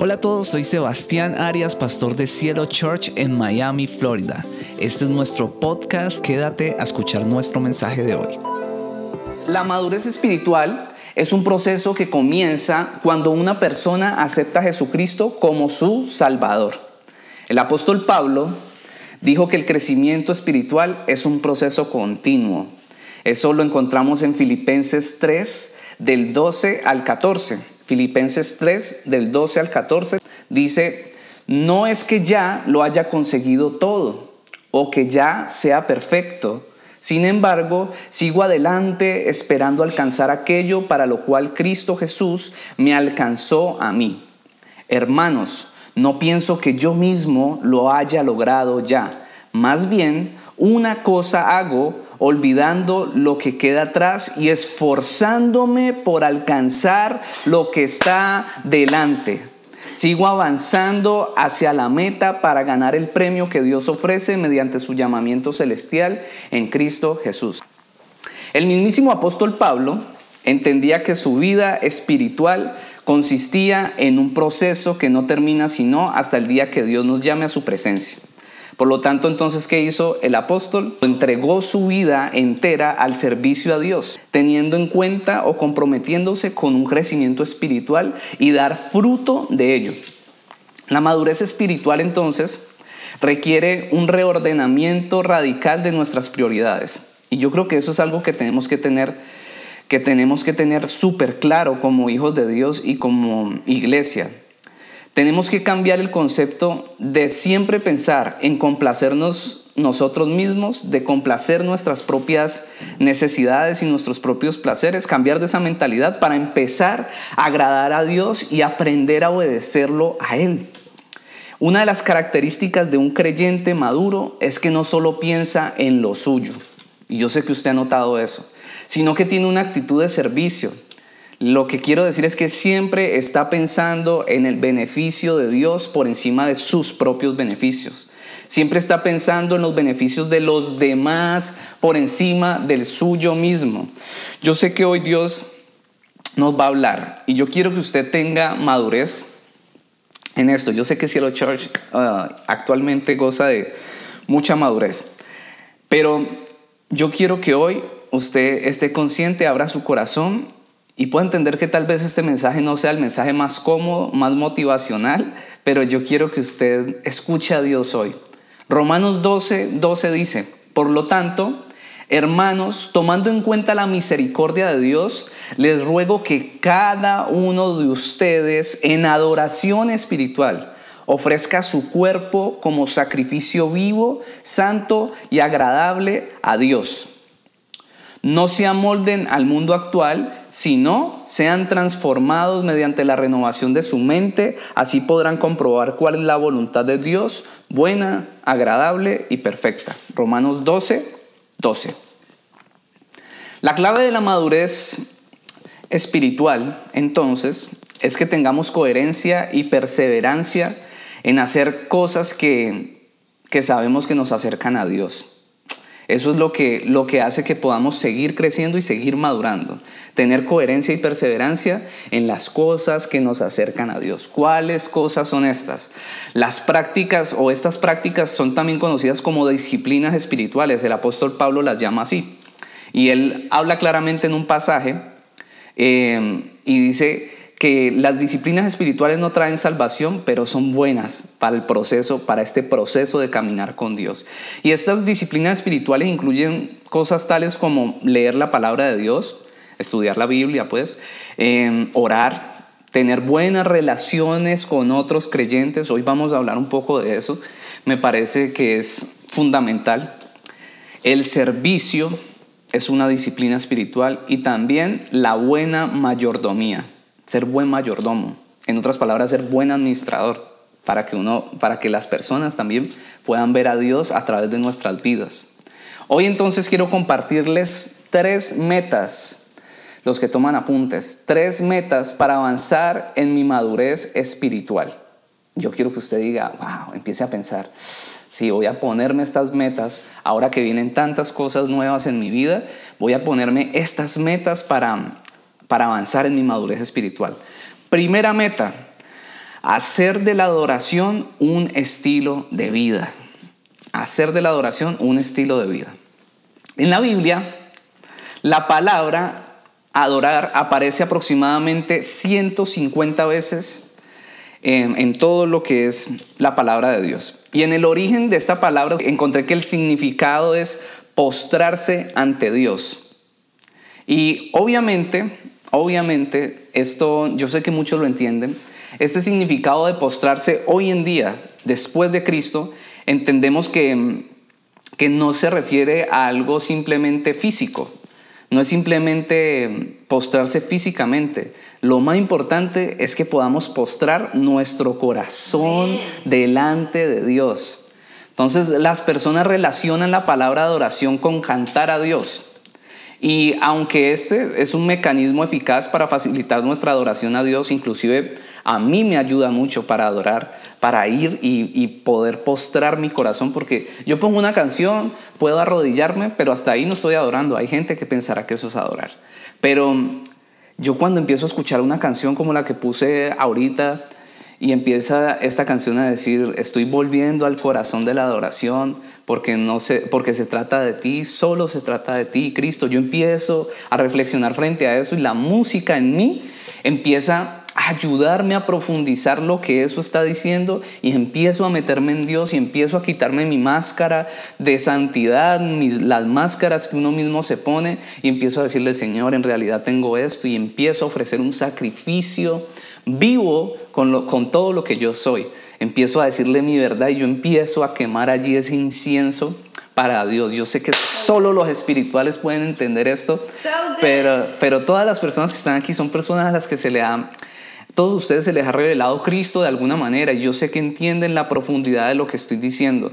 Hola a todos, soy Sebastián Arias, pastor de Cielo Church en Miami, Florida. Este es nuestro podcast, quédate a escuchar nuestro mensaje de hoy. La madurez espiritual es un proceso que comienza cuando una persona acepta a Jesucristo como su Salvador. El apóstol Pablo dijo que el crecimiento espiritual es un proceso continuo. Eso lo encontramos en Filipenses 3, del 12 al 14. Filipenses 3, del 12 al 14, dice, no es que ya lo haya conseguido todo o que ya sea perfecto. Sin embargo, sigo adelante esperando alcanzar aquello para lo cual Cristo Jesús me alcanzó a mí. Hermanos, no pienso que yo mismo lo haya logrado ya. Más bien, una cosa hago, olvidando lo que queda atrás y esforzándome por alcanzar lo que está delante. Sigo avanzando hacia la meta para ganar el premio que Dios ofrece mediante su llamamiento celestial en Cristo Jesús. El mismísimo apóstol Pablo entendía que su vida espiritual consistía en un proceso que no termina sino hasta el día que Dios nos llame a su presencia. Por lo tanto, entonces, ¿qué hizo el apóstol? Entregó su vida entera al servicio a Dios, teniendo en cuenta o comprometiéndose con un crecimiento espiritual y dar fruto de ello. La madurez espiritual, entonces, requiere un reordenamiento radical de nuestras prioridades. Y yo creo que eso es algo que tenemos que tener que tenemos que tener súper claro como hijos de Dios y como iglesia. Tenemos que cambiar el concepto de siempre pensar en complacernos nosotros mismos, de complacer nuestras propias necesidades y nuestros propios placeres, cambiar de esa mentalidad para empezar a agradar a Dios y aprender a obedecerlo a Él. Una de las características de un creyente maduro es que no solo piensa en lo suyo, y yo sé que usted ha notado eso, sino que tiene una actitud de servicio, lo que quiero decir es que siempre está pensando en el beneficio de Dios por encima de sus propios beneficios. Siempre está pensando en los beneficios de los demás por encima del suyo mismo. Yo sé que hoy Dios nos va a hablar y yo quiero que usted tenga madurez en esto. Yo sé que Cielo Church uh, actualmente goza de mucha madurez, pero yo quiero que hoy usted esté consciente, abra su corazón y puedo entender que tal vez este mensaje no sea el mensaje más cómodo, más motivacional, pero yo quiero que usted escuche a Dios hoy. Romanos 12, 12 dice, por lo tanto, hermanos, tomando en cuenta la misericordia de Dios, les ruego que cada uno de ustedes en adoración espiritual ofrezca su cuerpo como sacrificio vivo, santo y agradable a Dios no se amolden al mundo actual, sino sean transformados mediante la renovación de su mente, así podrán comprobar cuál es la voluntad de Dios, buena, agradable y perfecta. Romanos 12, 12. La clave de la madurez espiritual, entonces, es que tengamos coherencia y perseverancia en hacer cosas que, que sabemos que nos acercan a Dios. Eso es lo que, lo que hace que podamos seguir creciendo y seguir madurando. Tener coherencia y perseverancia en las cosas que nos acercan a Dios. ¿Cuáles cosas son estas? Las prácticas o estas prácticas son también conocidas como disciplinas espirituales. El apóstol Pablo las llama así. Y él habla claramente en un pasaje eh, y dice, que las disciplinas espirituales no traen salvación, pero son buenas para el proceso, para este proceso de caminar con Dios. Y estas disciplinas espirituales incluyen cosas tales como leer la palabra de Dios, estudiar la Biblia, pues, em, orar, tener buenas relaciones con otros creyentes. Hoy vamos a hablar un poco de eso. Me parece que es fundamental. El servicio es una disciplina espiritual y también la buena mayordomía ser buen mayordomo, en otras palabras, ser buen administrador, para que, uno, para que las personas también puedan ver a Dios a través de nuestras vidas. Hoy entonces quiero compartirles tres metas, los que toman apuntes, tres metas para avanzar en mi madurez espiritual. Yo quiero que usted diga, wow, empiece a pensar, si voy a ponerme estas metas, ahora que vienen tantas cosas nuevas en mi vida, voy a ponerme estas metas para para avanzar en mi madurez espiritual. Primera meta, hacer de la adoración un estilo de vida. Hacer de la adoración un estilo de vida. En la Biblia, la palabra adorar aparece aproximadamente 150 veces en, en, todo lo que es la palabra de Dios. Y en el origen de esta palabra encontré que el significado es postrarse ante Dios. Y obviamente, obviamente, esto yo sé que muchos lo entienden, este significado de postrarse hoy en día, después de Cristo, entendemos que, que no se refiere a algo simplemente físico, no es simplemente postrarse físicamente. Lo más importante es que podamos postrar nuestro corazón delante de Dios. Entonces las personas relacionan la palabra adoración con cantar a Dios. Y aunque este es un mecanismo eficaz para facilitar nuestra adoración a Dios, inclusive a mí me ayuda mucho para adorar, para ir y, poder postrar mi corazón, porque yo pongo una canción, puedo arrodillarme, pero hasta ahí no estoy adorando. Hay gente que pensará que eso es adorar. Pero yo cuando empiezo a escuchar una canción como la que puse ahorita y empieza esta canción a decir, estoy volviendo al corazón de la adoración, porque, no se, porque se trata de ti, solo se trata de ti, Cristo. Yo empiezo a reflexionar frente a eso y la música en mí empieza ayudarme a profundizar lo que eso está diciendo y empiezo a meterme en Dios y empiezo a quitarme mi máscara de santidad, las máscaras que uno mismo se pone y empiezo a decirle, Señor, en realidad tengo esto y empiezo a ofrecer un sacrificio vivo con, con todo lo que yo soy. Empiezo a decirle mi verdad y yo empiezo a quemar allí ese incienso para Dios. Yo sé que solo los espirituales pueden entender esto, pero, pero todas las personas que están aquí son personas a las que se le ha todos ustedes se les ha revelado Cristo de alguna manera yo sé que entienden la profundidad de lo que estoy diciendo.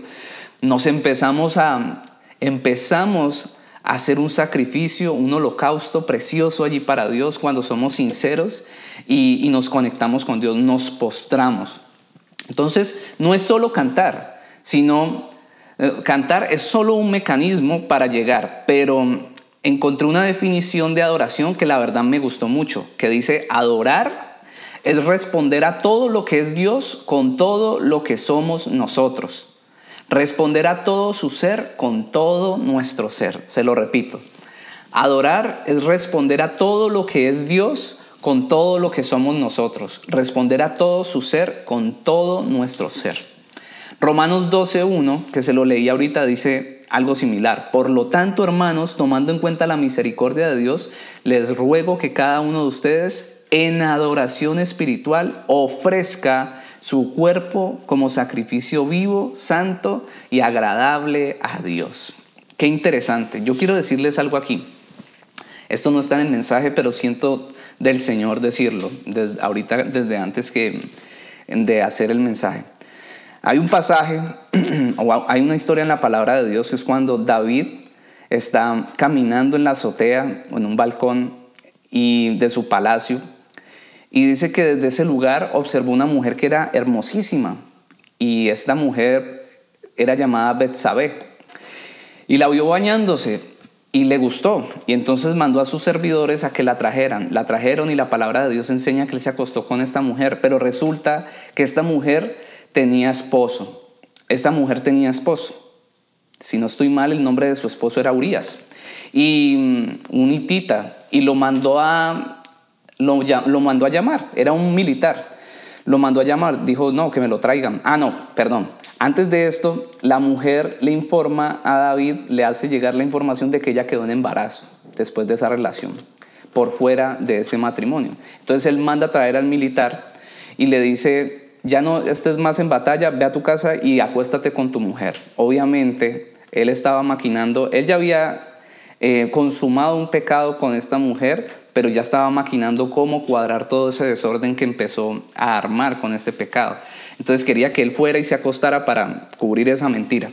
Nos empezamos a empezamos a hacer un sacrificio, un holocausto precioso allí para Dios cuando somos sinceros y, nos conectamos con Dios, nos postramos. Entonces, no es solo cantar, sino eh, cantar es solo un mecanismo para llegar, pero encontré una definición de adoración que la verdad me gustó mucho, que dice adorar es responder a todo lo que es Dios con todo lo que somos nosotros. Responder a todo su ser con todo nuestro ser. Se lo repito. Adorar es responder a todo lo que es Dios con todo lo que somos nosotros. Responder a todo su ser con todo nuestro ser. Romanos 12.1, que se lo leí ahorita, dice algo similar. Por lo tanto, hermanos, tomando en cuenta la misericordia de Dios, les ruego que cada uno de ustedes en adoración espiritual ofrezca su cuerpo como sacrificio vivo, santo y agradable a Dios. Qué interesante. Yo quiero decirles algo aquí. Esto no está en el mensaje, pero siento del Señor decirlo, desde, ahorita desde antes que de hacer el mensaje. Hay un pasaje, o hay una historia en la palabra de Dios, que es cuando David está caminando en la azotea en un balcón y de su palacio y dice que desde ese lugar observó una mujer que era hermosísima. Y esta mujer era llamada Betsabé. Y la vio bañándose y le gustó. Y entonces mandó a sus servidores a que la trajeran. La trajeron y la palabra de Dios enseña que él se acostó con esta mujer. Pero resulta que esta mujer tenía esposo. Esta mujer tenía esposo. Si no estoy mal, el nombre de su esposo era Urias. Y mm, un hitita. Y lo mandó a lo, lo mandó a llamar, era un militar. Lo mandó a llamar, dijo, no, que me lo traigan. Ah, no, perdón. Antes de esto, la mujer le informa a David, le hace llegar la información de que ella quedó en embarazo después de esa relación, por fuera de ese matrimonio. Entonces él manda a traer al militar y le dice, ya no estés más en batalla, ve a tu casa y acuéstate con tu mujer. Obviamente, él estaba maquinando, él ya había eh, consumado un pecado con esta mujer, pero ya estaba maquinando cómo cuadrar todo ese desorden que empezó a armar con este pecado. Entonces quería que él fuera y se acostara para cubrir esa mentira.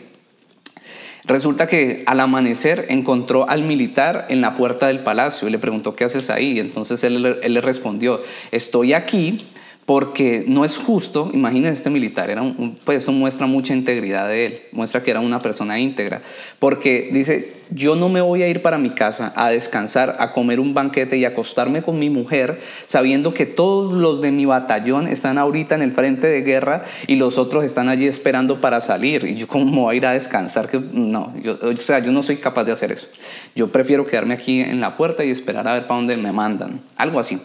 Resulta que al amanecer encontró al militar en la puerta del palacio y le preguntó, ¿qué haces ahí? entonces él, él le respondió, estoy aquí porque no es justo, imagínense este militar, era un, pues eso muestra mucha integridad de él, muestra que era una persona íntegra, porque dice, yo no me voy a ir para mi casa a descansar, a comer un banquete y acostarme con mi mujer, sabiendo que todos los de mi batallón están ahorita en el frente de guerra y los otros están allí esperando para salir, y yo cómo voy a ir a descansar, que no, yo, o sea, yo no soy capaz de hacer eso, yo prefiero quedarme aquí en la puerta y esperar a ver para dónde me mandan, algo así.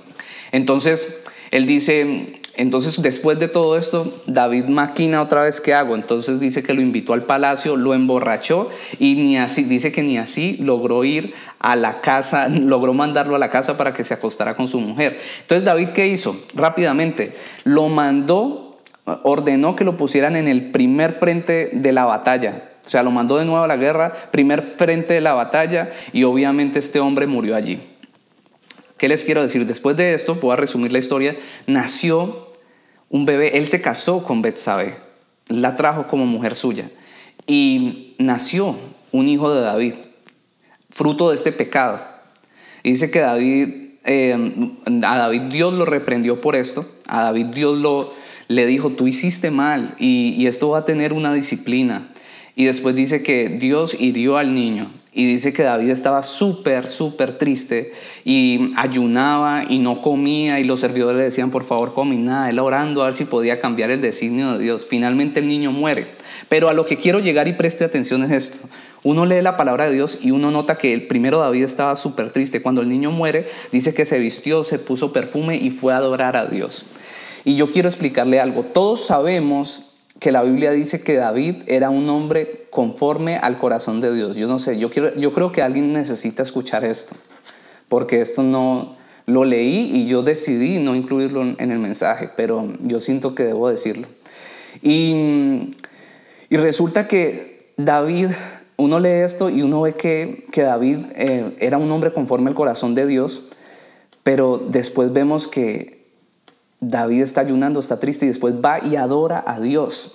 Entonces, él dice, entonces después de todo esto, David maquina otra vez qué hago. Entonces dice que lo invitó al palacio, lo emborrachó y ni así, dice que ni así logró ir a la casa, logró mandarlo a la casa para que se acostara con su mujer. Entonces David qué hizo? Rápidamente, lo mandó, ordenó que lo pusieran en el primer frente de la batalla. O sea, lo mandó de nuevo a la guerra, primer frente de la batalla y obviamente este hombre murió allí. ¿Qué les quiero decir? Después de esto, puedo resumir la historia, nació un bebé, él se casó con Betsabe, la trajo como mujer suya y nació un hijo de David, fruto de este pecado. Y dice que David, eh, a David Dios lo reprendió por esto, a David Dios le dijo, tú hiciste mal y, y esto va a tener una disciplina. Y después dice que Dios hirió al niño y dice que David estaba súper, súper triste y ayunaba y no comía y los servidores le decían, por favor, come nada. Él orando a ver si podía cambiar el designio de Dios. Finalmente el niño muere. Pero a lo que quiero llegar y preste atención es esto. Uno lee la palabra de Dios y uno nota que el primero David estaba súper triste. Cuando el niño muere, dice que se vistió, se puso perfume y fue a adorar a Dios. Y yo quiero explicarle algo. Todos sabemos que la Biblia dice que David era un hombre conforme al corazón de Dios. Yo no sé, yo, quiero, yo creo que alguien necesita escuchar esto, porque esto no lo leí y yo decidí no incluirlo en el mensaje, pero yo siento que debo decirlo. Y, y resulta que David, uno lee esto y uno ve que, que David eh, era un hombre conforme al corazón de Dios, pero después vemos que David está ayunando, está triste y después va y adora a Dios.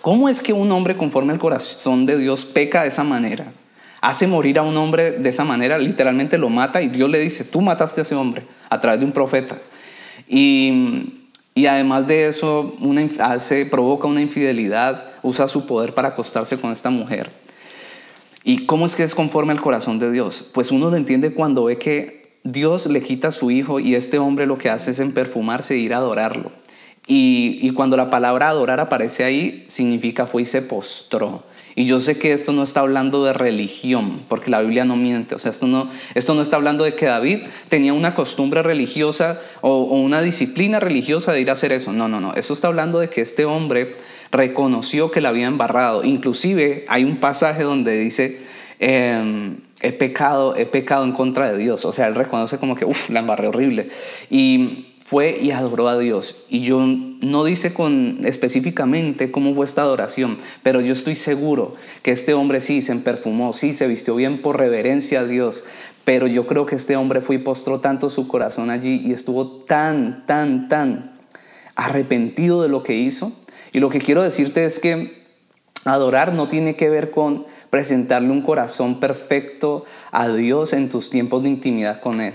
¿Cómo es que un hombre conforme al corazón de Dios peca de esa manera? Hace morir a un hombre de esa manera, literalmente lo mata y Dios le dice, tú mataste a ese hombre a través de un profeta. Y, además de eso, una, hace, provoca una infidelidad, usa su poder para acostarse con esta mujer. ¿Y cómo es que es conforme al corazón de Dios? Pues uno lo entiende cuando ve que Dios le quita a su hijo y este hombre lo que hace es en perfumarse e ir a adorarlo. Y, cuando la palabra adorar aparece ahí, significa fue y se postró. Y yo sé que esto no está hablando de religión, porque la Biblia no miente. O sea, esto no, esto no está hablando de que David tenía una costumbre religiosa o, una disciplina religiosa de ir a hacer eso. No, no, no. Eso está hablando de que este hombre reconoció que la había embarrado. Inclusive hay un pasaje donde dice... Em, he pecado, he pecado en contra de Dios. O sea, él reconoce como que, uff, la embarré horrible. Y fue y adoró a Dios. Y yo no dice con específicamente cómo fue esta adoración, pero yo estoy seguro que este hombre sí se perfumó, sí se vistió bien por reverencia a Dios. Pero yo creo que este hombre fue y postró tanto su corazón allí y estuvo tan, tan, tan arrepentido de lo que hizo. Y lo que quiero decirte es que adorar no tiene que ver con presentarle un corazón perfecto a Dios en tus tiempos de intimidad con Él.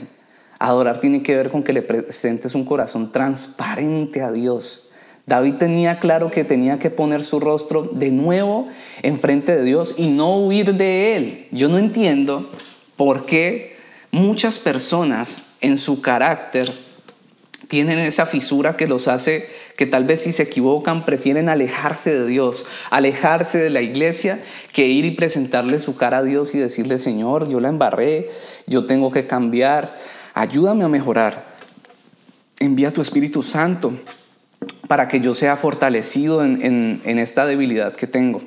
Adorar tiene que ver con que le presentes un corazón transparente a Dios. David tenía claro que tenía que poner su rostro de nuevo enfrente de Dios y no huir de Él. Yo no entiendo por qué muchas personas en su carácter tienen esa fisura que los hace que tal vez si se equivocan prefieren alejarse de Dios, alejarse de la iglesia, que ir y presentarle su cara a Dios y decirle, Señor, yo la embarré, yo tengo que cambiar, ayúdame a mejorar. Envía tu Espíritu Santo para que yo sea fortalecido en, en esta debilidad que tengo.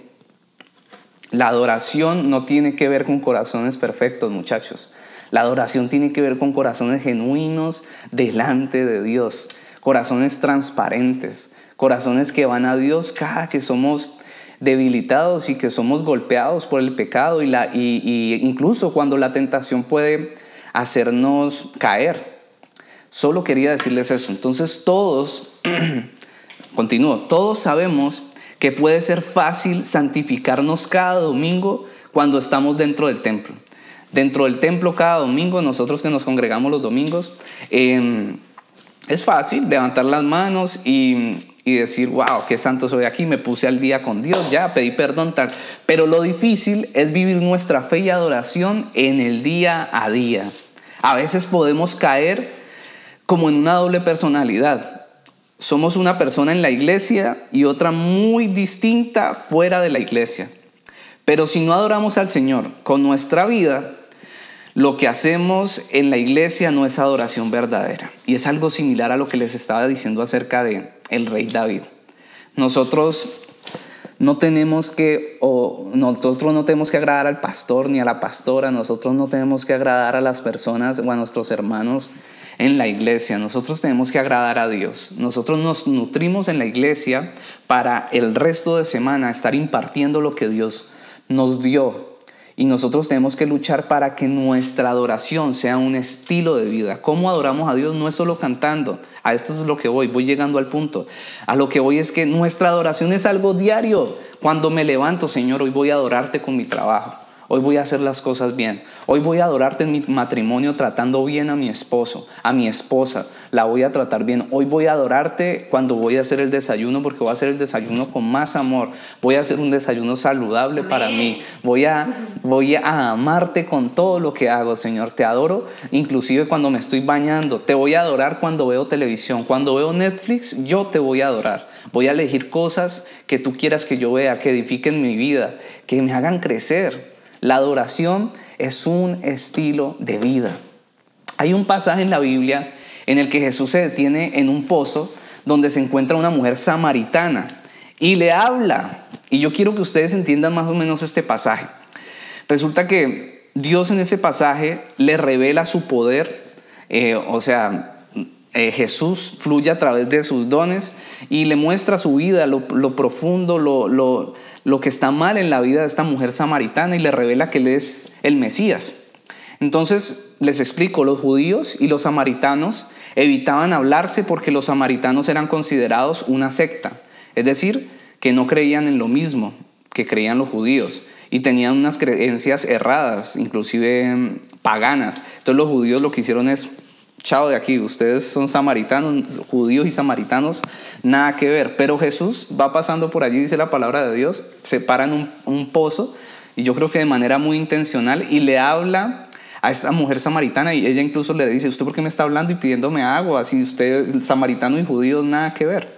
La adoración no tiene que ver con corazones perfectos, muchachos. La adoración tiene que ver con corazones genuinos delante de Dios, corazones transparentes, corazones que van a Dios cada que somos debilitados y que somos golpeados por el pecado y, la, y, incluso cuando la tentación puede hacernos caer. Solo quería decirles eso. Entonces todos, continúo, todos sabemos que puede ser fácil santificarnos cada domingo cuando estamos dentro del templo dentro del templo cada domingo, nosotros que nos congregamos los domingos, em, Es fácil levantar las manos y, y decir, wow, qué santo soy aquí, me puse al día con Dios, ya pedí perdón, tal. Pero lo difícil es vivir nuestra fe y adoración en el día a día. A veces podemos caer como en una doble personalidad. Somos una persona en la iglesia y otra muy distinta fuera de la iglesia. Pero si no adoramos al Señor con nuestra vida, lo que hacemos en la iglesia no es adoración verdadera. Y es algo similar a lo que les estaba diciendo acerca de el rey David. Nosotros no tenemos que, o nosotros no tenemos que agradar al pastor ni a la pastora, nosotros no tenemos que agradar a las personas o a nuestros hermanos en la iglesia, nosotros tenemos que agradar a Dios. Nosotros nos nutrimos en la iglesia para el resto de semana estar impartiendo lo que Dios nos dio. Y nosotros tenemos que luchar para que nuestra adoración sea un estilo de vida. ¿Cómo adoramos a Dios? No es solo cantando. A esto es lo que voy, voy llegando al punto. A lo que voy es que nuestra adoración es algo diario. Cuando me levanto, Señor, hoy voy a adorarte con mi trabajo. Hoy voy a hacer las cosas bien. Hoy voy a adorarte en mi matrimonio tratando bien a mi esposo, a mi esposa. La voy a tratar bien. Hoy voy a adorarte cuando voy a hacer el desayuno porque voy a hacer el desayuno con más amor. Voy a hacer un desayuno saludable para mí. Voy a, voy a amarte con todo lo que hago, Señor. Te adoro inclusive cuando me estoy bañando. Te voy a adorar cuando veo televisión. Cuando veo Netflix, yo te voy a adorar. Voy a elegir cosas que tú quieras que yo vea, que edifiquen mi vida, que me hagan crecer. La adoración es un estilo de vida. Hay un pasaje en la Biblia en el que Jesús se detiene en un pozo donde se encuentra una mujer samaritana y le habla. Y yo quiero que ustedes entiendan más o menos este pasaje. Resulta que Dios en ese pasaje le revela su poder, eh, o sea, eh, Jesús fluye a través de sus dones y le muestra su vida, lo, profundo, lo, lo que está mal en la vida de esta mujer samaritana y le revela que él es el Mesías. Entonces les explico, los judíos y los samaritanos evitaban hablarse porque los samaritanos eran considerados una secta, es decir, que no creían en lo mismo que creían los judíos y tenían unas creencias erradas, inclusive mm, paganas. Entonces los judíos lo que hicieron es chao de aquí, ustedes son samaritanos, judíos y samaritanos, nada que ver. Pero Jesús va pasando por allí, dice la palabra de Dios, se para un pozo, y yo creo que de manera muy intencional, y le habla a esta mujer samaritana, y ella incluso le dice, ¿usted por qué me está hablando y pidiéndome agua? Si usted, samaritano y judío, nada que ver.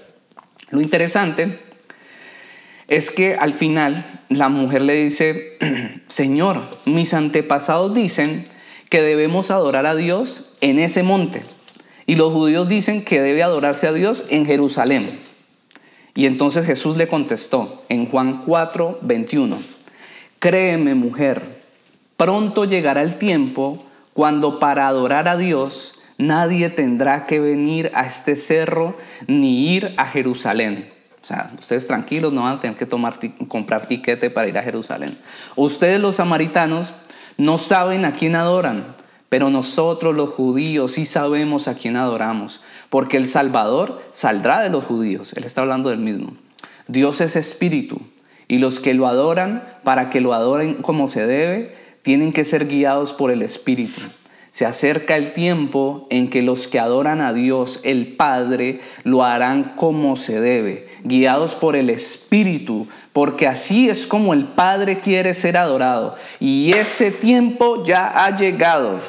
Lo interesante es que al final la mujer le dice, Señor, mis antepasados dicen, que debemos adorar a Dios en ese monte. Y los judíos dicen que debe adorarse a Dios en Jerusalén. Y entonces Jesús le contestó en Juan 4, 21, Créeme mujer, pronto llegará el tiempo cuando para adorar a Dios nadie tendrá que venir a este cerro ni ir a Jerusalén. O sea, ustedes tranquilos, no van a tener que tomar, comprar tiquete para ir a Jerusalén. Ustedes los samaritanos no saben a quién adoran, pero nosotros los judíos sí sabemos a quién adoramos, porque el Salvador saldrá de los judíos. Él está hablando del mismo. Dios es espíritu y los que lo adoran, para que lo adoren como se debe, tienen que ser guiados por el espíritu. Se acerca el tiempo en que los que adoran a Dios, el Padre, lo harán como se debe, guiados por el Espíritu, porque así es como el Padre quiere ser adorado. Y ese tiempo ya ha llegado.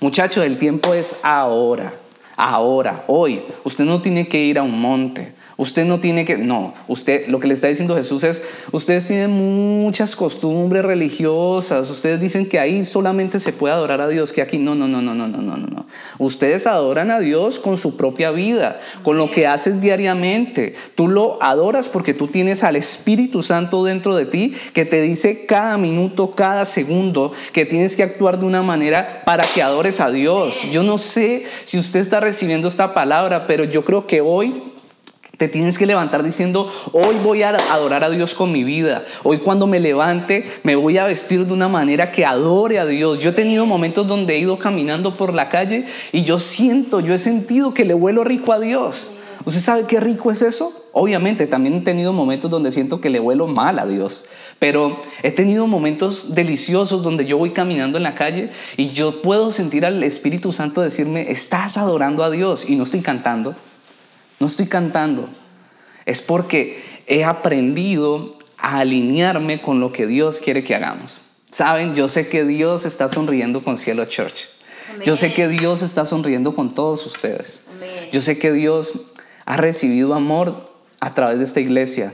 Muchachos, el tiempo es ahora, ahora, hoy. Usted no tiene que ir a un monte. Usted no tiene que, no, usted, lo que le está diciendo Jesús es, ustedes tienen muchas costumbres religiosas, ustedes dicen que ahí solamente se puede adorar a Dios, que aquí no, no, no, no, no, no, no, no. Ustedes adoran a Dios con su propia vida, con lo que haces diariamente. Tú lo adoras porque tú tienes al Espíritu Santo dentro de ti que te dice cada minuto, cada segundo que tienes que actuar de una manera para que adores a Dios. Yo no sé si usted está recibiendo esta palabra, pero yo creo que hoy te tienes que levantar diciendo, hoy voy a adorar a Dios con mi vida. Hoy cuando me levante me voy a vestir de una manera que adore a Dios. Yo he tenido momentos donde he ido caminando por la calle y yo siento, yo he sentido que le huelo rico a Dios. ¿Usted sabe qué rico es eso? Obviamente también he tenido momentos donde siento que le huelo mal a Dios. Pero he tenido momentos deliciosos donde yo voy caminando en la calle y yo puedo sentir al Espíritu Santo decirme, estás adorando a Dios y no estoy cantando. No estoy cantando. Es porque he aprendido a alinearme con lo que Dios quiere que hagamos. Saben, yo sé que Dios está sonriendo con Cielo Church. Yo sé que Dios está sonriendo con todos ustedes. Yo sé que Dios ha recibido amor a través de esta iglesia.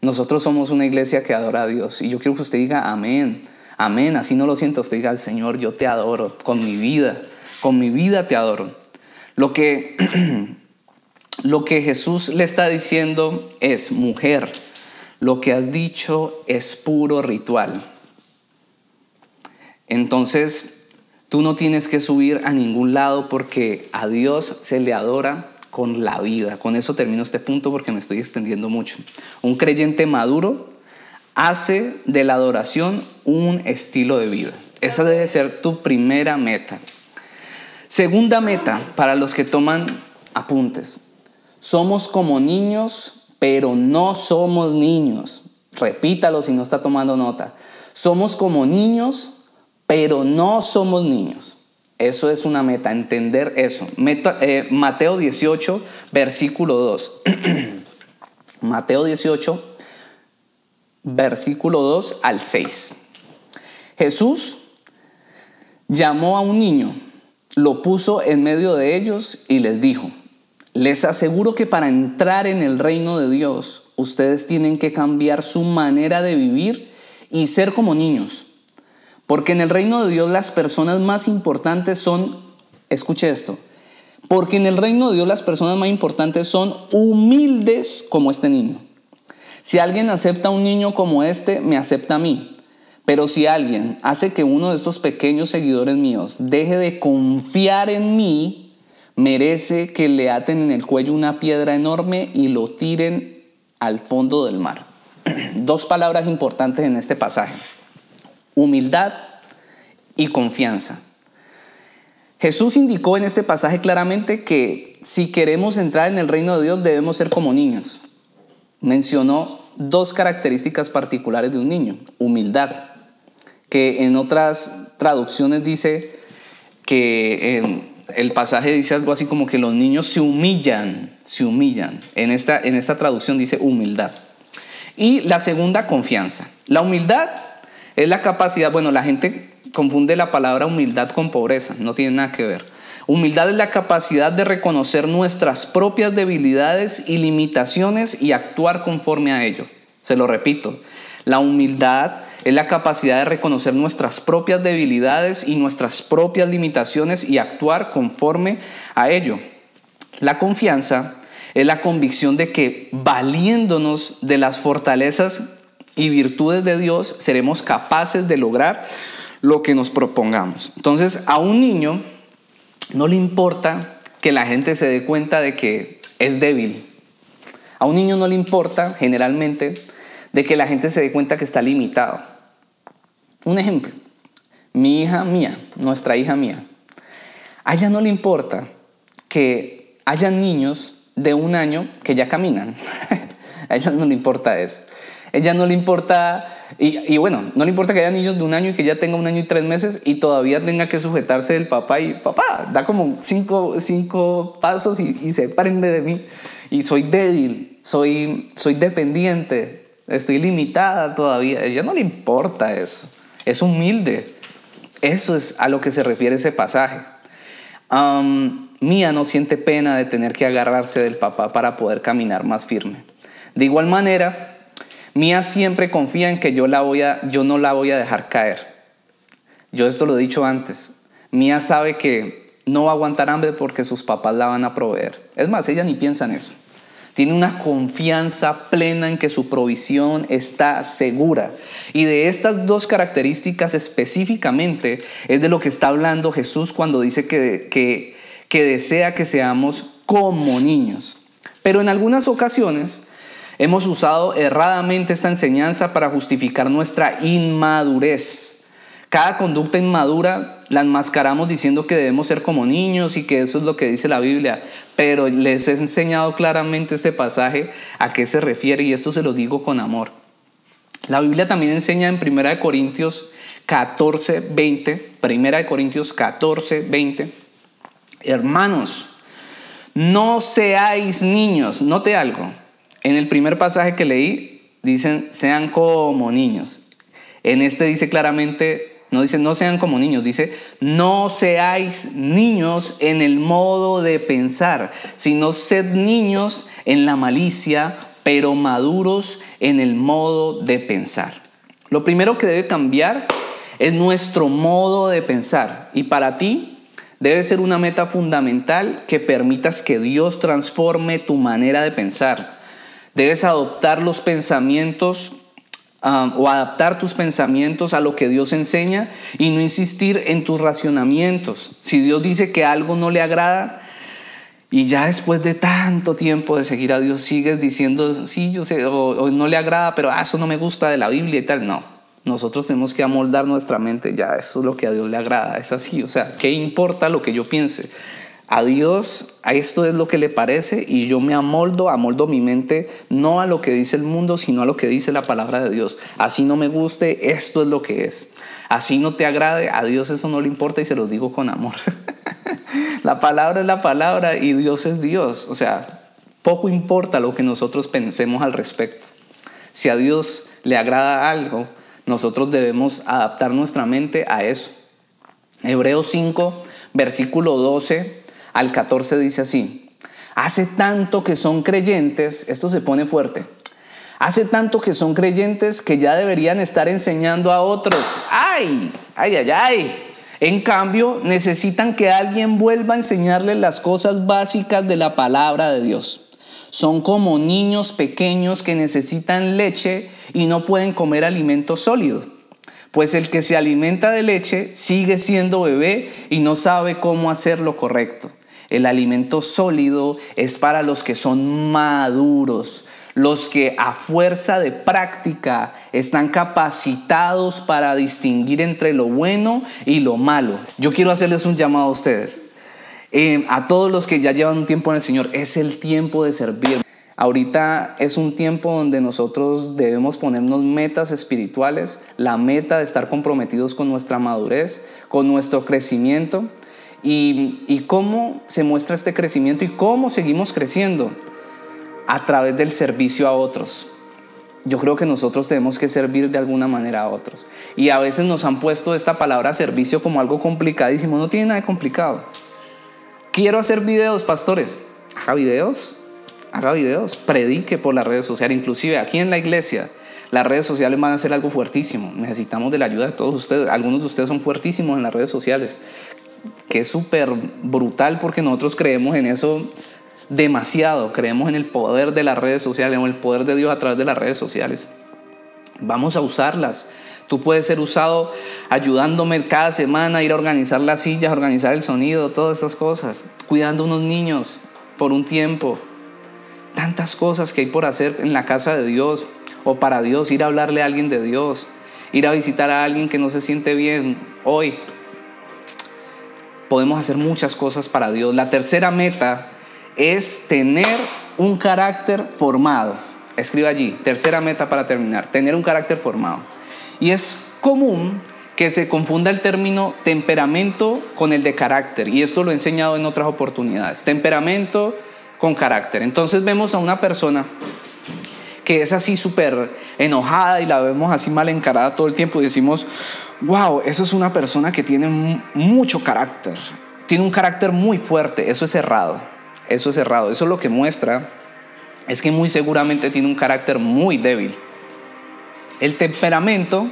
Nosotros somos una iglesia que adora a Dios. Y yo quiero que usted diga amén. Amén. Así no lo siento. Usted diga, Señor, yo te adoro con mi vida. Con mi vida te adoro. Lo que, lo que Jesús le está diciendo es, mujer, lo que has dicho es puro ritual. Entonces, tú no tienes que subir a ningún lado porque a Dios se le adora con la vida. Con eso termino este punto porque me estoy extendiendo mucho. Un creyente maduro hace de la adoración un estilo de vida. Esa debe ser tu primera meta. Segunda meta para los que toman apuntes. Somos como niños, pero no somos niños. Repítalo si no está tomando nota. Somos como niños, pero no somos niños. Eso es una meta, entender eso. Eh, Mateo 18, versículo 2. Mateo 18, versículo 2 al 6. Jesús llamó a un niño, lo puso en medio de ellos y les dijo, les aseguro que para entrar en el reino de Dios, ustedes tienen que cambiar su manera de vivir y ser como niños. Porque en el reino de Dios las personas más importantes son, escuche esto, porque en el reino de Dios las personas más importantes son humildes como este niño. Si alguien acepta a un niño como este, me acepta a mí. Pero si alguien hace que uno de estos pequeños seguidores míos deje de confiar en mí, merece que le aten en el cuello una piedra enorme y lo tiren al fondo del mar. Dos palabras importantes en este pasaje humildad y confianza. Jesús indicó en este pasaje claramente que si queremos entrar en el reino de Dios debemos ser como niños. Mencionó dos características particulares de un niño. Humildad, que en otras traducciones dice que el pasaje dice algo así como que los niños se humillan, se humillan. En esta, en esta traducción dice humildad. Y la segunda, confianza. La humildad es la capacidad, bueno, la gente confunde la palabra humildad con pobreza, no tiene nada que ver. Humildad es la capacidad de reconocer nuestras propias debilidades y limitaciones y actuar conforme a ello. Se lo repito, la humildad es la capacidad de reconocer nuestras propias debilidades y nuestras propias limitaciones y actuar conforme a ello. La confianza es la convicción de que valiéndonos de las fortalezas y virtudes de Dios, seremos capaces de lograr lo que nos propongamos. Entonces, a un niño no le importa que la gente se dé cuenta de que es débil. A un niño no le importa, generalmente, de que la gente se dé cuenta que está limitado. Un ejemplo, mi hija mía, nuestra hija mía, a ella no le importa que haya niños de un año que ya caminan. a ella no le importa eso. Ella no le importa, y, bueno, no le importa que haya niños de un año y que ya tenga un año y tres meses y todavía tenga que sujetarse del papá y papá, da como cinco, cinco pasos y, se prende de mí. Y soy débil, soy, soy dependiente, estoy limitada todavía. A ella no le importa eso, es humilde. Eso es a lo que se refiere ese pasaje. Mía no siente pena de tener que agarrarse del papá para poder caminar más firme. De igual manera, Mía siempre confía en que yo, la voy a, yo no la voy a dejar caer. Yo esto lo he dicho antes. Mía sabe que no va a aguantar hambre porque sus papás la van a proveer. Es más, ella ni piensa en eso. Tiene una confianza plena en que su provisión está segura. Y de estas dos características específicamente es de lo que está hablando Jesús cuando dice que, que, desea que seamos como niños. Pero en algunas ocasiones Hemos usado erradamente esta enseñanza para justificar nuestra inmadurez. Cada conducta inmadura la enmascaramos diciendo que debemos ser como niños y que eso es lo que dice la Biblia. Pero les he enseñado claramente este pasaje a qué se refiere y esto se lo digo con amor. La Biblia también enseña en 1 Corintios 14, 20, 1 Corintios 14, 20, hermanos, no seáis niños, note algo, en el primer pasaje que leí dicen sean como niños, en este dice claramente no dice no sean como niños, dice no seáis niños en el modo de pensar, sino sed niños en la malicia, pero maduros en el modo de pensar. Lo primero que debe cambiar es nuestro modo de pensar. Y para ti debe ser una meta fundamental que permitas que Dios transforme tu manera de pensar. Debes adoptar los pensamientos o adaptar tus pensamientos a lo que Dios enseña y no insistir en tus racionamientos. Si Dios dice que algo no le agrada y ya después de tanto tiempo de seguir a Dios sigues diciendo, sí, yo sé, o, no le agrada, pero ah, eso no me gusta de la Biblia y tal, no. Nosotros tenemos que amoldar nuestra mente, ya, eso es lo que a Dios le agrada, es así, o sea, ¿qué importa lo que yo piense? A Dios, a esto es lo que le parece y yo me amoldo, amoldo mi mente no a lo que dice el mundo, sino a lo que dice la palabra de Dios. Así no me guste, esto es lo que es. Así no te agrade, a Dios eso no le importa y se lo digo con amor. la palabra es la palabra y Dios es Dios. O sea, poco importa lo que nosotros pensemos al respecto. Si a Dios le agrada algo, nosotros debemos adaptar nuestra mente a eso. Hebreos 5, versículo 12 al 14 dice así, hace tanto que son creyentes, esto se pone fuerte, hace tanto que son creyentes que ya deberían estar enseñando a otros. ¡Ay! ¡Ay, ay, ay! En cambio, necesitan que alguien vuelva a enseñarles las cosas básicas de la palabra de Dios. Son como niños pequeños que necesitan leche y no pueden comer alimento sólido. Pues el que se alimenta de leche sigue siendo bebé y no sabe cómo hacer lo correcto. El alimento sólido es para los que son maduros, los que a fuerza de práctica están capacitados para distinguir entre lo bueno y lo malo. Yo quiero hacerles un llamado a ustedes, eh, a todos los que ya llevan un tiempo en el Señor, es el tiempo de servir. Ahorita es un tiempo donde nosotros debemos ponernos metas espirituales, la meta de estar comprometidos con nuestra madurez, con nuestro crecimiento y, cómo se muestra este crecimiento y cómo seguimos creciendo a través del servicio a otros. Yo creo que nosotros tenemos que servir de alguna manera a otros. Y a veces nos han puesto esta palabra servicio como algo complicadísimo. No tiene nada de complicado. Quiero hacer videos, pastores. Haga videos. Haga videos. Predique por las redes sociales. Inclusive aquí en la iglesia, las redes sociales van a ser algo fuertísimo. Necesitamos de la ayuda de todos ustedes. Algunos de ustedes son fuertísimos en las redes sociales que es súper brutal porque nosotros creemos en eso demasiado, creemos en el poder de las redes sociales, en el poder de Dios a través de las redes sociales. Vamos a usarlas. Tú puedes ser usado ayudándome cada semana a ir a organizar las sillas, organizar el sonido, todas estas cosas, cuidando unos niños por un tiempo. Tantas cosas que hay por hacer en la casa de Dios o para Dios, ir a hablarle a alguien de Dios, ir a visitar a alguien que no se siente bien hoy, podemos hacer muchas cosas para Dios. La tercera meta es tener un carácter formado. Escriba allí, tercera meta para terminar, tener un carácter formado. Y es común que se confunda el término temperamento con el de carácter. Y esto lo he enseñado en otras oportunidades. Temperamento con carácter. Entonces vemos a una persona que es así súper enojada y la vemos así mal encarada todo el tiempo y decimos, wow, eso es una persona que tiene mucho carácter, tiene un carácter muy fuerte, eso es errado, eso es errado, eso lo que muestra es que muy seguramente tiene un carácter muy débil. El temperamento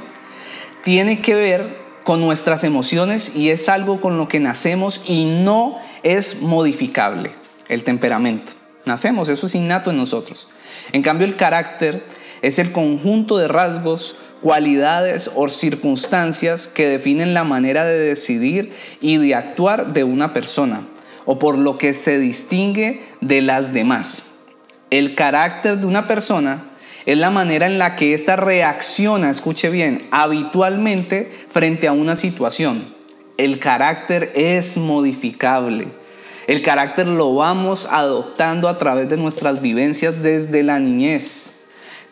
tiene que ver con nuestras emociones y es algo con lo que nacemos y no es modificable, el temperamento. Nacemos, eso es innato en nosotros. En cambio, el carácter es el conjunto de rasgos cualidades o circunstancias que definen la manera de decidir y de actuar de una persona o por lo que se distingue de las demás. El carácter de una persona es la manera en la que ésta reacciona, escuche bien, habitualmente frente a una situación. El carácter es modificable. El carácter lo vamos adoptando a través de nuestras vivencias desde la niñez.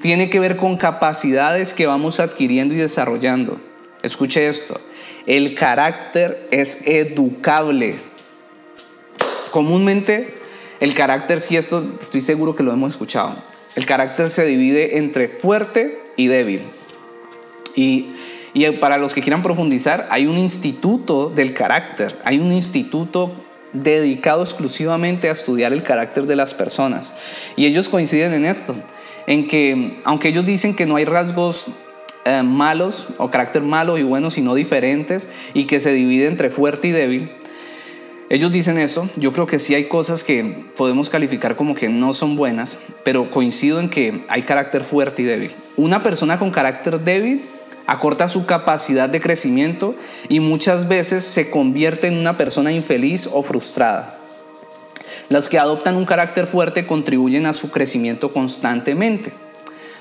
Tiene que ver con capacidades que vamos adquiriendo y desarrollando. Escuche esto, el carácter es educable. Comúnmente el carácter, si esto estoy seguro que lo hemos escuchado, el carácter se divide entre fuerte y débil. Y, y para los que quieran profundizar, hay un instituto del carácter, hay un instituto dedicado exclusivamente a estudiar el carácter de las personas. Y ellos coinciden en esto, en que aunque ellos dicen que no hay rasgos eh, malos o carácter malo y bueno, sino diferentes y que se divide entre fuerte y débil, ellos dicen esto, yo creo que sí hay cosas que podemos calificar como que no son buenas, pero coincido en que hay carácter fuerte y débil. Una persona con carácter débil acorta su capacidad de crecimiento y muchas veces se convierte en una persona infeliz o frustrada. Los que adoptan un carácter fuerte contribuyen a su crecimiento constantemente.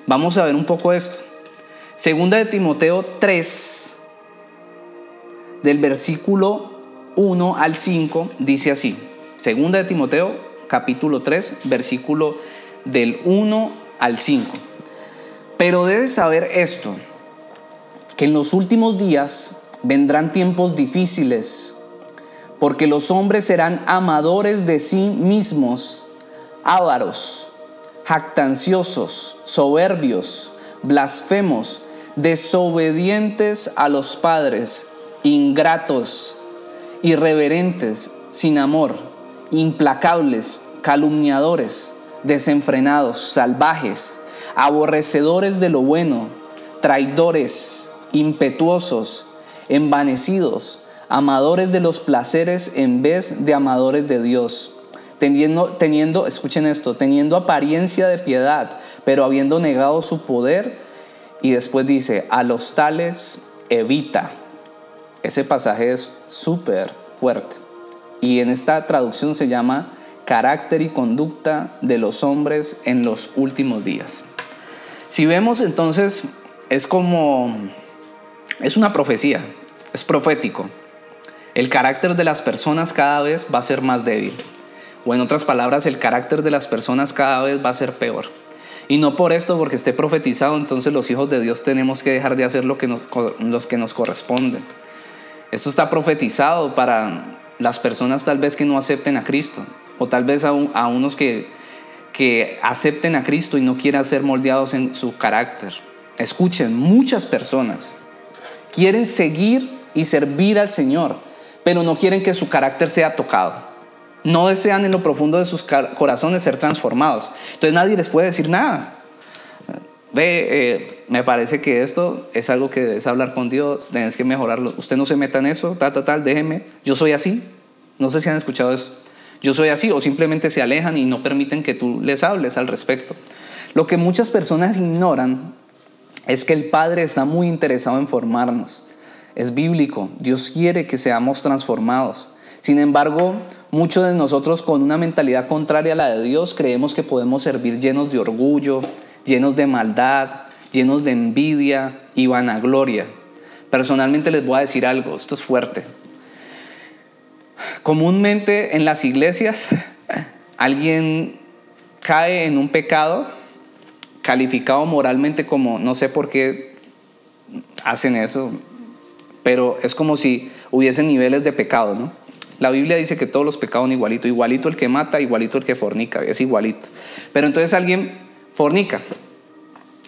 Vamos a ver un poco esto. Segunda de Timoteo 3, del versículo 1 al 5, dice así. Segunda de Timoteo, capítulo 3, versículo del 1 al 5. Pero debes saber esto que en los últimos días vendrán tiempos difíciles, porque los hombres serán amadores de sí mismos, ávaros, jactanciosos, soberbios, blasfemos, desobedientes a los padres, ingratos, irreverentes, sin amor, implacables, calumniadores, desenfrenados, salvajes, aborrecedores de lo bueno, traidores, impetuosos, envanecidos, amadores de los placeres en vez de amadores de Dios, teniendo, teniendo, escuchen esto, teniendo apariencia de piedad, pero habiendo negado su poder. Y después dice, a los tales evita. Ese pasaje es súper fuerte. Y en esta traducción se llama carácter y conducta de los hombres en los últimos días. Si vemos entonces, es como es una profecía, es profético. El carácter de las personas cada vez va a ser más débil. O en otras palabras, el carácter de las personas cada vez va a ser peor. Y no por esto, porque esté profetizado, entonces los hijos de Dios tenemos que dejar de hacer lo que nos, los que nos corresponden. Esto está profetizado para las personas tal vez que no acepten a Cristo, o tal vez a, a unos que, que acepten a Cristo y no quieran ser moldeados en su carácter. Escuchen, muchas personas Quieren seguir y servir al Señor, pero no quieren que su carácter sea tocado. No desean en lo profundo de sus corazones ser transformados. Entonces nadie les puede decir nada. Ve, eh, me parece que esto es algo que debes hablar con Dios, tienes que mejorarlo. Usted no se meta en eso, tal, tal, tal, déjeme. Yo soy así. No sé si han escuchado eso. Yo soy así, o simplemente se alejan y no permiten que tú les hables al respecto. Lo que muchas personas ignoran es que el Padre está muy interesado en formarnos. Es bíblico, Dios quiere que seamos transformados. Sin embargo, muchos de nosotros con una mentalidad contraria a la de Dios creemos que podemos servir llenos de orgullo, llenos de maldad, llenos de envidia y vanagloria. Personalmente les voy a decir algo, esto es fuerte. Comúnmente en las iglesias alguien cae en un pecado calificado moralmente como, no sé por qué hacen eso, pero es como si hubiesen niveles de pecado, ¿no? La Biblia dice que todos los pecados son igualito, igualito el que mata, igualito el que fornica, es igualito. Pero entonces alguien fornica,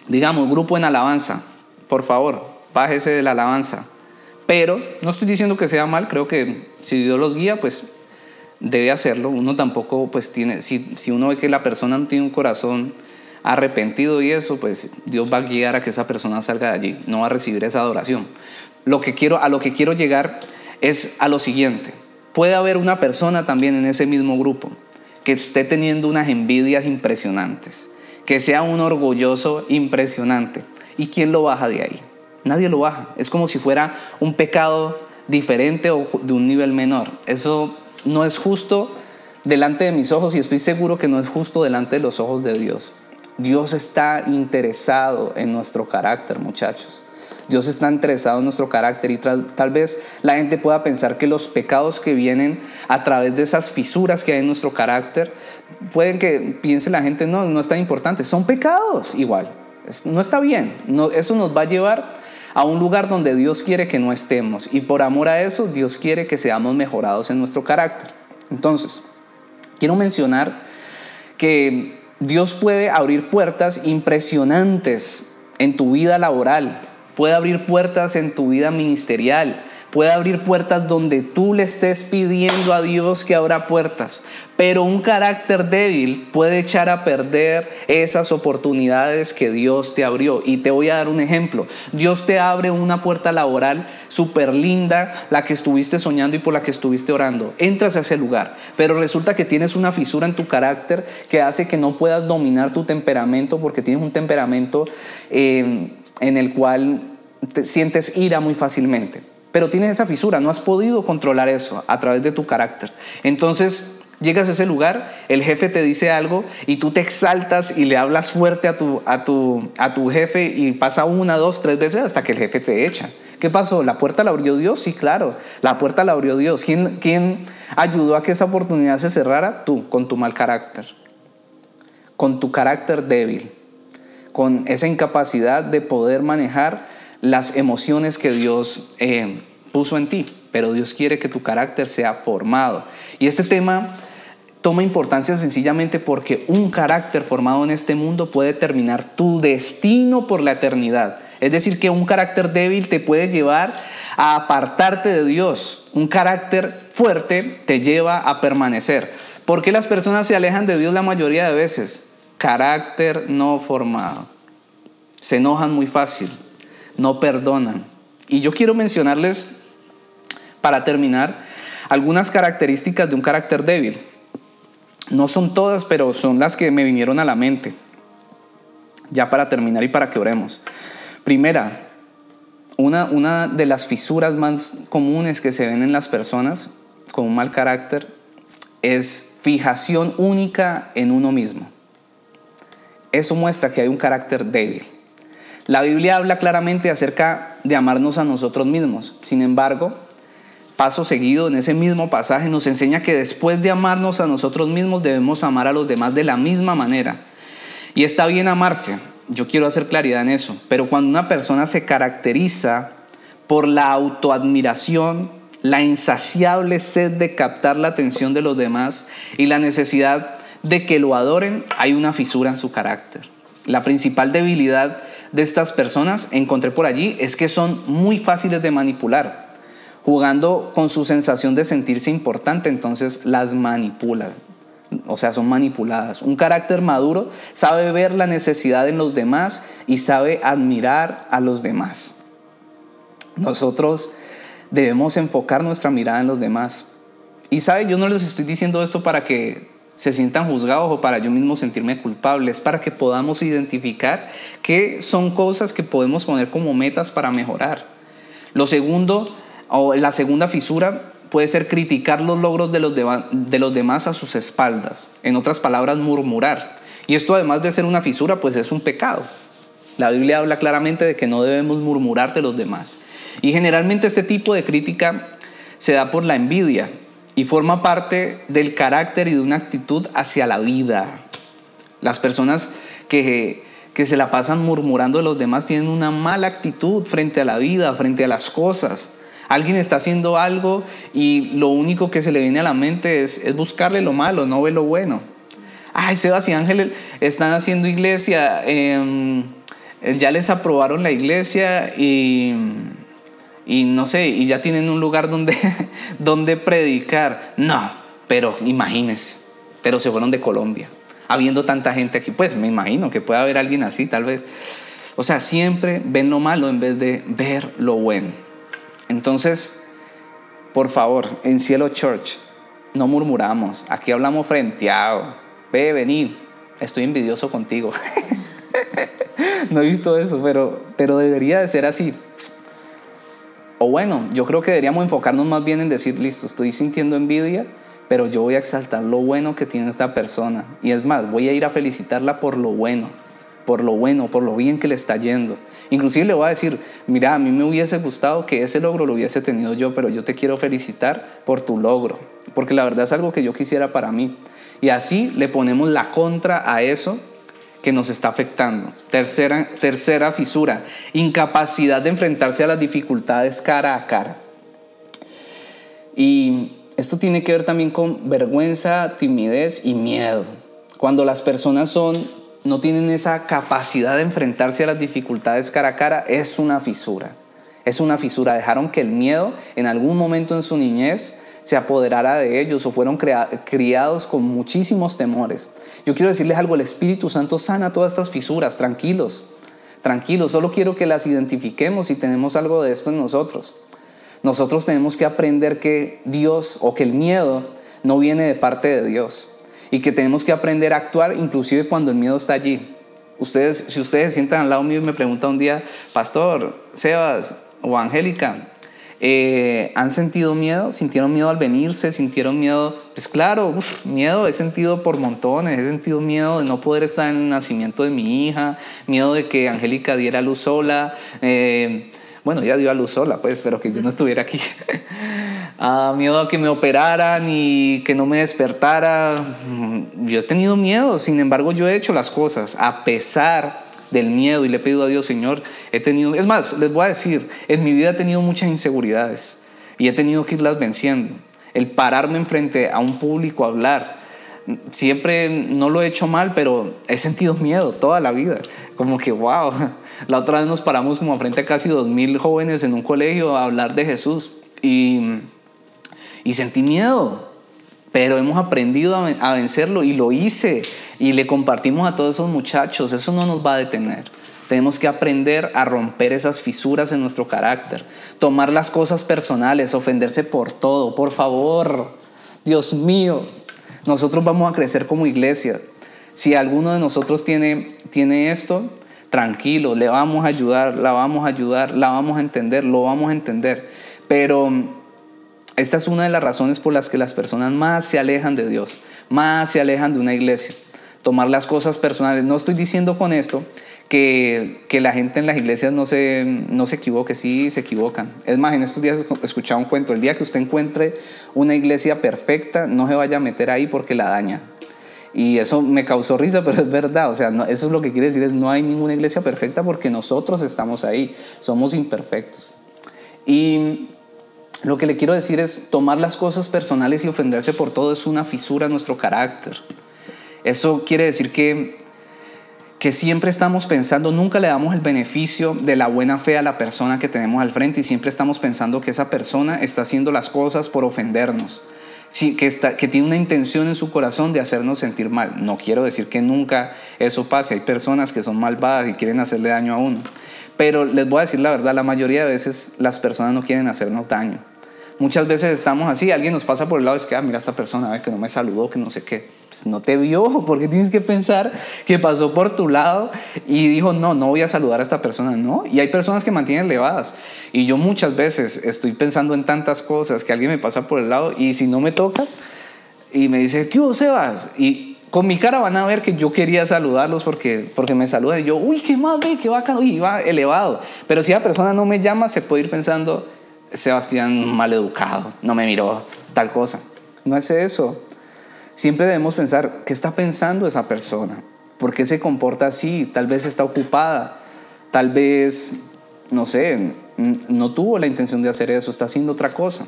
digamos, grupo en alabanza, por favor, bájese de la alabanza. Pero no estoy diciendo que sea mal, creo que si Dios los guía, pues debe hacerlo. Uno tampoco, pues tiene, si, si uno ve que la persona no tiene un corazón arrepentido y eso, pues Dios va a guiar a que esa persona salga de allí, no va a recibir esa adoración. Lo que quiero, a lo que quiero llegar es a lo siguiente. Puede haber una persona también en ese mismo grupo que esté teniendo unas envidias impresionantes, que sea un orgulloso impresionante. ¿Y quién lo baja de ahí? Nadie lo baja. Es como si fuera un pecado diferente o de un nivel menor. Eso no es justo delante de mis ojos y estoy seguro que no es justo delante de los ojos de Dios. Dios está interesado en nuestro carácter, muchachos. Dios está interesado en nuestro carácter y tal, vez la gente pueda pensar que los pecados que vienen a través de esas fisuras que hay en nuestro carácter, pueden que piense la gente, no, no es tan importante, son pecados igual. No está bien. No, eso nos va a llevar a un lugar donde Dios quiere que no estemos. Y por amor a eso, Dios quiere que seamos mejorados en nuestro carácter. Entonces, quiero mencionar que Dios puede abrir puertas impresionantes en tu vida laboral, puede abrir puertas en tu vida ministerial, puede abrir puertas donde tú le estés pidiendo a Dios que abra puertas. Pero un carácter débil puede echar a perder esas oportunidades que Dios te abrió. Y te voy a dar un ejemplo. Dios te abre una puerta laboral súper linda, la que estuviste soñando y por la que estuviste orando. Entras a ese lugar, pero resulta que tienes una fisura en tu carácter que hace que no puedas dominar tu temperamento porque tienes un temperamento eh, en el cual te sientes ira muy fácilmente pero tienes esa fisura, no has podido controlar eso a través de tu carácter. Entonces llegas a ese lugar, el jefe te dice algo y tú te exaltas y le hablas fuerte a tu, a tu, a tu jefe y pasa una, dos, tres veces hasta que el jefe te echa. ¿Qué pasó? ¿La puerta la abrió Dios? Sí, claro, la puerta la abrió Dios. ¿Quién, ¿Quién ayudó a que esa oportunidad se cerrara? Tú, con tu mal carácter, con tu carácter débil, con esa incapacidad de poder manejar las emociones que Dios eh, puso en ti, pero Dios quiere que tu carácter sea formado. Y este tema toma importancia sencillamente porque un carácter formado en este mundo puede determinar tu destino por la eternidad. Es decir, que un carácter débil te puede llevar a apartarte de Dios. Un carácter fuerte te lleva a permanecer. ¿Por qué las personas se alejan de Dios la mayoría de veces? Carácter no formado. Se enojan muy fácil, no perdonan. Y yo quiero mencionarles, para terminar, algunas características de un carácter débil. No son todas, pero son las que me vinieron a la mente. Ya para terminar y para que oremos. Primera, una, una de las fisuras más comunes que se ven en las personas con un mal carácter es fijación única en uno mismo. Eso muestra que hay un carácter débil. La Biblia habla claramente acerca de amarnos a nosotros mismos. Sin embargo, paso seguido en ese mismo pasaje nos enseña que después de amarnos a nosotros mismos debemos amar a los demás de la misma manera. Y está bien amarse, yo quiero hacer claridad en eso, pero cuando una persona se caracteriza por la autoadmiración, la insaciable sed de captar la atención de los demás y la necesidad de que lo adoren, hay una fisura en su carácter. La principal debilidad de estas personas, encontré por allí, es que son muy fáciles de manipular. Jugando con su sensación de sentirse importante, entonces las manipulas. O sea, son manipuladas. Un carácter maduro sabe ver la necesidad en los demás y sabe admirar a los demás. Nosotros debemos enfocar nuestra mirada en los demás. Y sabe, yo no les estoy diciendo esto para que se sientan juzgados o para yo mismo sentirme culpable, es para que podamos identificar qué son cosas que podemos poner como metas para mejorar. Lo segundo, o la segunda fisura puede ser criticar los logros de los, de los demás a sus espaldas. En otras palabras, murmurar. Y esto además de ser una fisura, pues es un pecado. La Biblia habla claramente de que no debemos murmurar de los demás. Y generalmente este tipo de crítica se da por la envidia y forma parte del carácter y de una actitud hacia la vida. Las personas que, que se la pasan murmurando de los demás tienen una mala actitud frente a la vida, frente a las cosas. Alguien está haciendo algo y lo único que se le viene a la mente es, buscarle lo malo, no ve lo bueno. Ay, Sebas y Ángel están haciendo iglesia, em, ya les aprobaron la iglesia y y no sé, y ya tienen un lugar donde, donde predicar. No, pero imagínense, pero se fueron de Colombia, habiendo tanta gente aquí, pues me imagino que puede haber alguien así, tal vez. O sea, siempre ven lo malo en vez de ver lo bueno. Entonces, por favor, en Cielo Church, no murmuramos, aquí hablamos frenteado. Ve, vení, estoy envidioso contigo. no he visto eso, pero, pero debería de ser así. O bueno, yo creo que deberíamos enfocarnos más bien en decir, listo, estoy sintiendo envidia, pero yo voy a exaltar lo bueno que tiene esta persona. Y es más, voy a ir a felicitarla por lo bueno, por lo bueno, por lo bien que le está yendo. Inclusive le voy a decir, mira, a mí me hubiese gustado que ese logro lo hubiese tenido yo, pero yo te quiero felicitar por tu logro, porque la verdad es algo que yo quisiera para mí. Y así le ponemos la contra a eso que nos está afectando. Tercera, tercera fisura, incapacidad de enfrentarse a las dificultades cara a cara. Y esto tiene que ver también con vergüenza, timidez y miedo. Cuando las personas son, no tienen esa capacidad de enfrentarse a las dificultades cara a cara, es una fisura. Es una fisura. Dejaron que el miedo en algún momento en su niñez se apoderara de ellos o fueron criados con muchísimos temores. Yo quiero decirles algo, el Espíritu Santo sana todas estas fisuras, tranquilos, tranquilos, solo quiero que las identifiquemos y tenemos algo de esto en nosotros. Nosotros tenemos que aprender que Dios o que el miedo no viene de parte de Dios y que tenemos que aprender a actuar inclusive cuando el miedo está allí. Ustedes, si ustedes se sientan al lado mío y me preguntan un día, Pastor, Sebas o Angélica, eh, ¿Han sentido miedo? ¿Sintieron miedo al venirse? ¿Sintieron miedo? Pues claro, miedo he sentido por montones. He sentido miedo de no poder estar en el nacimiento de mi hija, miedo de que Angélica diera luz sola. Eh, bueno, ella dio a luz sola, pues, pero que yo no estuviera aquí. ah, miedo a que me operaran y que no me despertara. Mm, yo he tenido miedo, sin embargo, yo he hecho las cosas a pesar del miedo y le he pedido a Dios, Señor, he tenido, es más, les voy a decir, en mi vida he tenido muchas inseguridades y he tenido que irlas venciendo. El pararme enfrente a un público a hablar, siempre no lo he hecho mal, pero he sentido miedo toda la vida. Como que, wow, la otra vez nos paramos como frente a casi dos mil jóvenes en un colegio a hablar de Jesús y, y sentí miedo, pero hemos aprendido a vencerlo y lo hice y le compartimos a todos esos muchachos, eso no nos va a detener. Tenemos que aprender a romper esas fisuras en nuestro carácter, tomar las cosas personales, ofenderse por todo, por favor. Dios mío, nosotros vamos a crecer como iglesia. Si alguno de nosotros tiene, tiene esto, tranquilo, le vamos a ayudar, la vamos a ayudar, la vamos a entender, lo vamos a entender. Pero esta es una de las razones por las que las personas más se alejan de Dios, más se alejan de una iglesia tomar las cosas personales. No estoy diciendo con esto que, que, la gente en las iglesias no se, no se equivoque, sí se equivocan. Es más, en estos días escuchaba un cuento, el día que usted encuentre una iglesia perfecta, no se vaya a meter ahí porque la daña. Y eso me causó risa, pero es verdad, o sea, eso es lo que quiere decir, es no hay ninguna iglesia perfecta porque nosotros estamos ahí, somos imperfectos. Y lo que le quiero decir es, tomar las cosas personales y ofenderse por todo es una fisura en nuestro carácter. Eso quiere decir que, que siempre estamos pensando, nunca le damos el beneficio de la buena fe a la persona que tenemos al frente y siempre estamos pensando que esa persona está haciendo las cosas por ofendernos. que, está, que tiene una intención en su corazón de hacernos sentir mal. No quiero decir que nunca eso pase. Hay personas que son malvadas y quieren hacerle daño a uno. Pero les voy a decir la verdad, la mayoría de veces las personas no quieren hacernos daño. Muchas veces estamos así, alguien nos pasa por el lado y es que, ah, mira esta persona, ve que no me saludó, que no sé qué. Pues no te vio, porque tienes que pensar que pasó por tu lado y dijo, no, no voy a saludar a esta persona, no. Y hay personas que mantienen elevadas. Y yo muchas veces estoy pensando en tantas cosas que alguien me pasa por el lado y si no me toca y me dice, ¿qué hubo, Sebas? Y con mi cara van a ver que yo quería saludarlos porque, porque me saludan y yo, uy, qué ve, qué bacano, uy, va elevado. Pero si la persona no me llama, se puede ir pensando, Sebastián maleducado, no me miró, tal cosa. No es eso. Siempre debemos pensar, ¿qué está pensando esa persona? ¿Por qué se comporta así? Tal vez está ocupada, tal vez, no sé, no tuvo la intención de hacer eso, está haciendo otra cosa.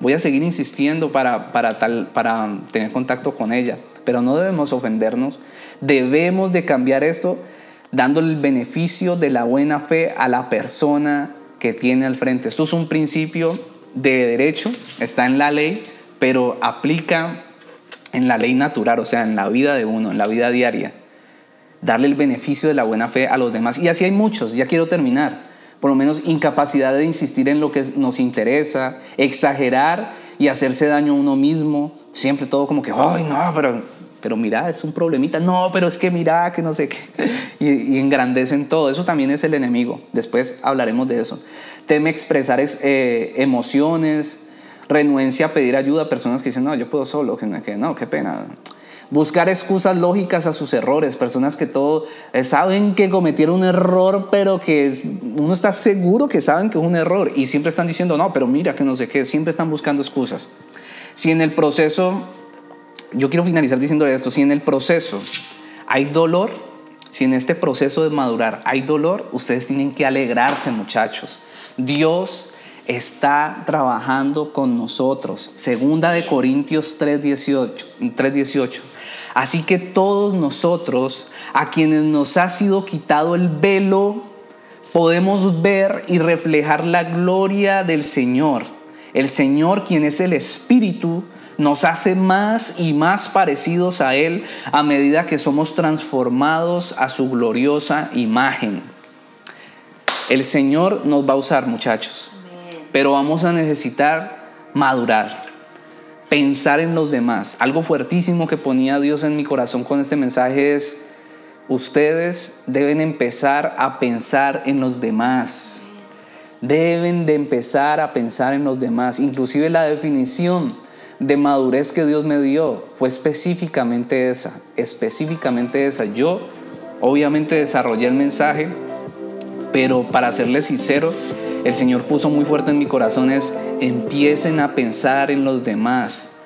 Voy a seguir insistiendo para, para, tal, para tener contacto con ella, pero no debemos ofendernos. Debemos de cambiar esto dándole el beneficio de la buena fe a la persona que tiene al frente. Esto es un principio de derecho, está en la ley, pero aplica en la ley natural, o sea, en la vida de uno, en la vida diaria. Darle el beneficio de la buena fe a los demás. Y así hay muchos, ya quiero terminar. Por lo menos incapacidad de insistir en lo que nos interesa, exagerar y hacerse daño a uno mismo. Siempre todo como que, ay, no, pero pero mira, es un problemita. No, pero es que mira, que no sé qué. Y, engrandecen todo. Eso también es el enemigo. Después hablaremos de eso. Teme expresar eh, emociones, renuencia a pedir ayuda a personas que dicen, no, yo puedo solo, que, que no, qué pena. Buscar excusas lógicas a sus errores, personas que todo eh, saben que cometieron un error, pero que uno está seguro que saben que es un error y siempre están diciendo, no, pero mira que no sé qué, siempre están buscando excusas. Si en el proceso yo quiero finalizar diciendo esto, si en el proceso hay dolor, si en este proceso de madurar hay dolor, ustedes tienen que alegrarse, muchachos. Dios está trabajando con nosotros. Segunda de Corintios 3:18. Así que todos nosotros, a quienes nos ha sido quitado el velo, podemos ver y reflejar la gloria del Señor. El Señor, quien es el Espíritu, nos hace más y más parecidos a Él a medida que somos transformados a su gloriosa imagen. El Señor nos va a usar, muchachos, pero vamos a necesitar madurar, pensar en los demás. Algo fuertísimo que ponía Dios en mi corazón con este mensaje es, ustedes deben empezar a pensar en los demás. Deben de empezar a pensar en los demás. Inclusive la definición de madurez que Dios me dio fue específicamente esa, específicamente esa. Yo obviamente desarrollé el mensaje, pero para serles sincero, el Señor puso muy fuerte en mi corazón es empiecen a pensar en los demás.